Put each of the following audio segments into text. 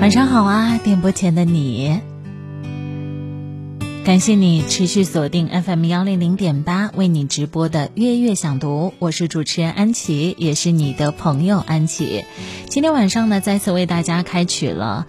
晚上好啊，电波前的你，感谢你持续锁定 FM 幺零零点八为你直播的月月想读，我是主持人安琪，也是你的朋友安琪。今天晚上呢，再次为大家开启了。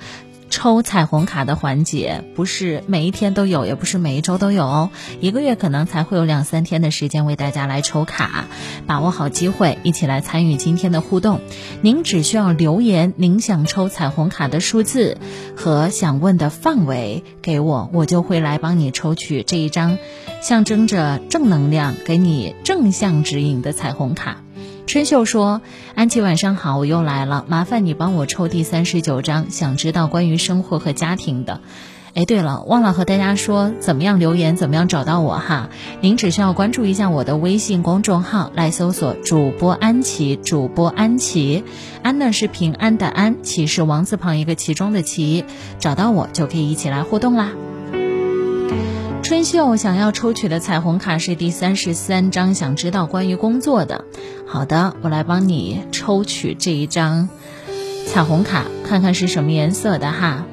抽彩虹卡的环节不是每一天都有，也不是每一周都有哦。一个月可能才会有两三天的时间为大家来抽卡，把握好机会，一起来参与今天的互动。您只需要留言您想抽彩虹卡的数字和想问的范围给我，我就会来帮你抽取这一张象征着正能量、给你正向指引的彩虹卡。春秀说：“安琪，晚上好，我又来了，麻烦你帮我抽第三十九张，想知道关于生活和家庭的。哎，对了，忘了和大家说，怎么样留言，怎么样找到我哈？您只需要关注一下我的微信公众号，来搜索主播安琪，主播安琪，安呢是平安的安，琪是王字旁一个其中的琪，找到我就可以一起来互动啦。”春秀想要抽取的彩虹卡是第三十三张，想知道关于工作的。好的，我来帮你抽取这一张彩虹卡，看看是什么颜色的哈。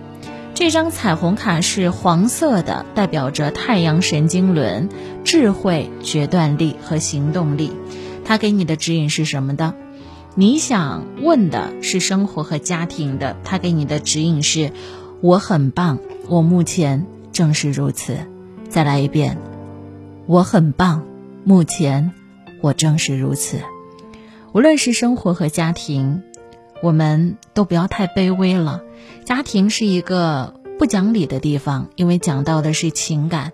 这张彩虹卡是黄色的，代表着太阳神经轮、智慧、决断力和行动力。它给你的指引是什么的？你想问的是生活和家庭的，它给你的指引是：我很棒，我目前正是如此。再来一遍，我很棒，目前我正是如此。无论是生活和家庭，我们都不要太卑微了。家庭是一个不讲理的地方，因为讲到的是情感；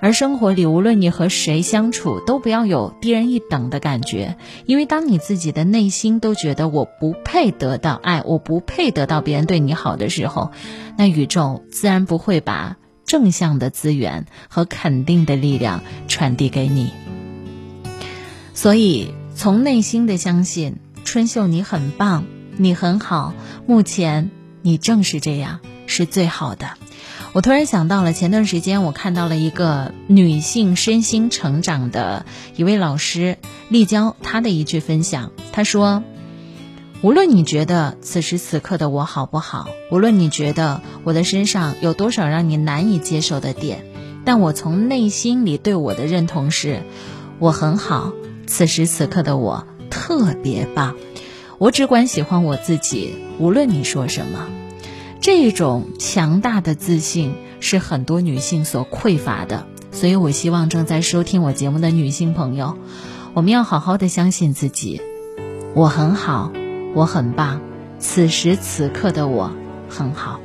而生活里，无论你和谁相处，都不要有低人一等的感觉，因为当你自己的内心都觉得我不配得到爱，我不配得到别人对你好的时候，那宇宙自然不会把。正向的资源和肯定的力量传递给你，所以从内心的相信，春秀你很棒，你很好，目前你正是这样，是最好的。我突然想到了，前段时间我看到了一个女性身心成长的一位老师立交，她的一句分享，她说。无论你觉得此时此刻的我好不好，无论你觉得我的身上有多少让你难以接受的点，但我从内心里对我的认同是，我很好。此时此刻的我特别棒，我只管喜欢我自己。无论你说什么，这种强大的自信是很多女性所匮乏的。所以我希望正在收听我节目的女性朋友，我们要好好的相信自己，我很好。我很棒，此时此刻的我很好。